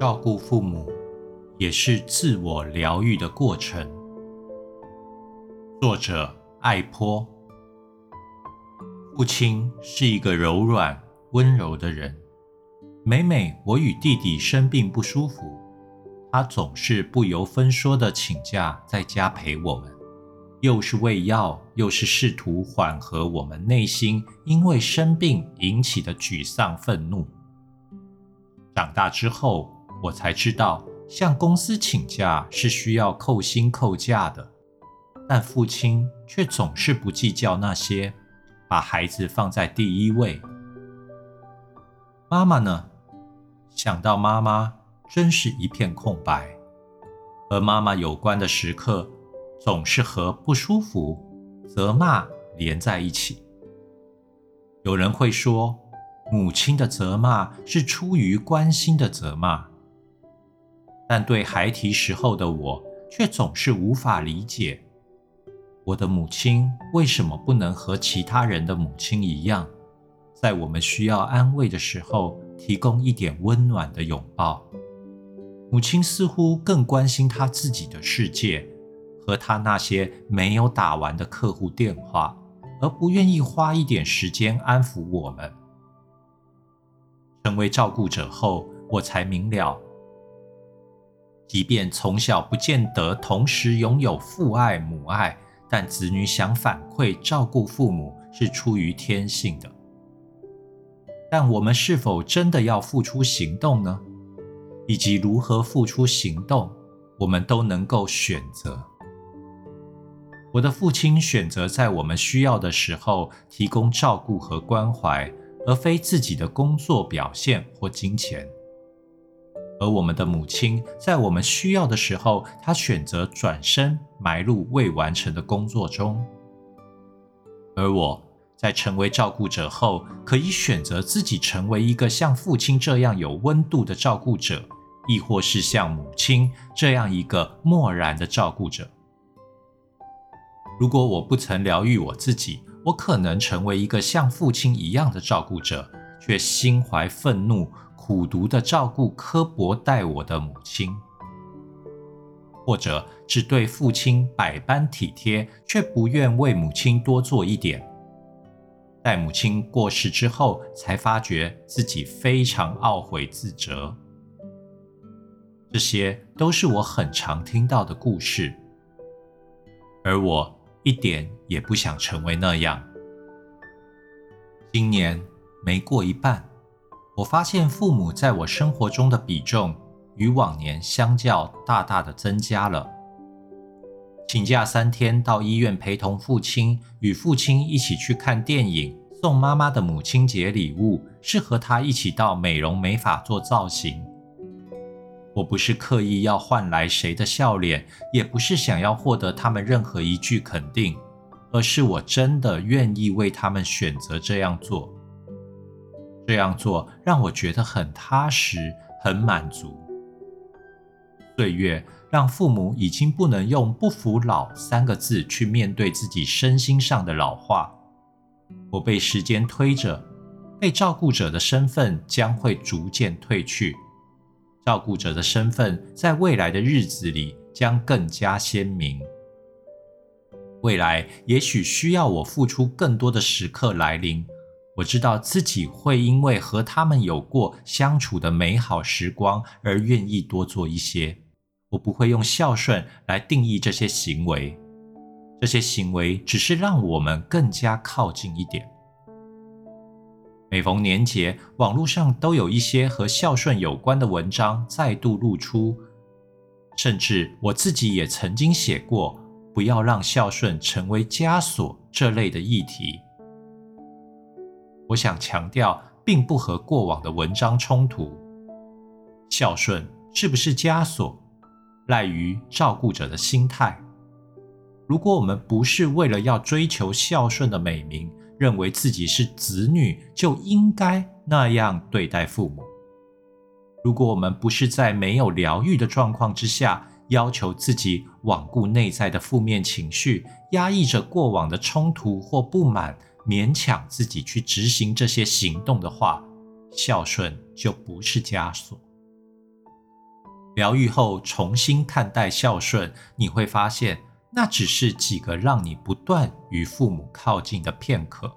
照顾父母也是自我疗愈的过程。作者艾坡。父亲是一个柔软温柔的人。每每我与弟弟生病不舒服，他总是不由分说的请假在家陪我们，又是喂药，又是试图缓和我们内心因为生病引起的沮丧愤怒。长大之后，我才知道，向公司请假是需要扣薪扣假的，但父亲却总是不计较那些，把孩子放在第一位。妈妈呢？想到妈妈，真是一片空白。和妈妈有关的时刻，总是和不舒服、责骂连在一起。有人会说，母亲的责骂是出于关心的责骂。但对孩提时候的我，却总是无法理解，我的母亲为什么不能和其他人的母亲一样，在我们需要安慰的时候，提供一点温暖的拥抱。母亲似乎更关心她自己的世界和她那些没有打完的客户电话，而不愿意花一点时间安抚我们。成为照顾者后，我才明了。即便从小不见得同时拥有父爱母爱，但子女想反馈照顾父母是出于天性的。但我们是否真的要付出行动呢？以及如何付出行动，我们都能够选择。我的父亲选择在我们需要的时候提供照顾和关怀，而非自己的工作表现或金钱。而我们的母亲在我们需要的时候，她选择转身埋入未完成的工作中；而我在成为照顾者后，可以选择自己成为一个像父亲这样有温度的照顾者，亦或是像母亲这样一个漠然的照顾者。如果我不曾疗愈我自己，我可能成为一个像父亲一样的照顾者，却心怀愤怒。苦读的照顾刻薄待我的母亲，或者只对父亲百般体贴，却不愿为母亲多做一点。待母亲过世之后，才发觉自己非常懊悔自责。这些都是我很常听到的故事，而我一点也不想成为那样。今年没过一半。我发现父母在我生活中的比重与往年相较大大的增加了。请假三天到医院陪同父亲，与父亲一起去看电影，送妈妈的母亲节礼物，是和他一起到美容美发做造型。我不是刻意要换来谁的笑脸，也不是想要获得他们任何一句肯定，而是我真的愿意为他们选择这样做。这样做让我觉得很踏实，很满足。岁月让父母已经不能用“不服老”三个字去面对自己身心上的老化。我被时间推着，被照顾者的身份将会逐渐褪去。照顾者的身份在未来的日子里将更加鲜明。未来也许需要我付出更多的时刻来临。我知道自己会因为和他们有过相处的美好时光而愿意多做一些。我不会用孝顺来定义这些行为，这些行为只是让我们更加靠近一点。每逢年节，网络上都有一些和孝顺有关的文章再度露出，甚至我自己也曾经写过“不要让孝顺成为枷锁”这类的议题。我想强调，并不和过往的文章冲突。孝顺是不是枷锁，赖于照顾者的心态。如果我们不是为了要追求孝顺的美名，认为自己是子女就应该那样对待父母；如果我们不是在没有疗愈的状况之下，要求自己罔顾内在的负面情绪，压抑着过往的冲突或不满。勉强自己去执行这些行动的话，孝顺就不是枷锁。疗愈后重新看待孝顺，你会发现，那只是几个让你不断与父母靠近的片刻。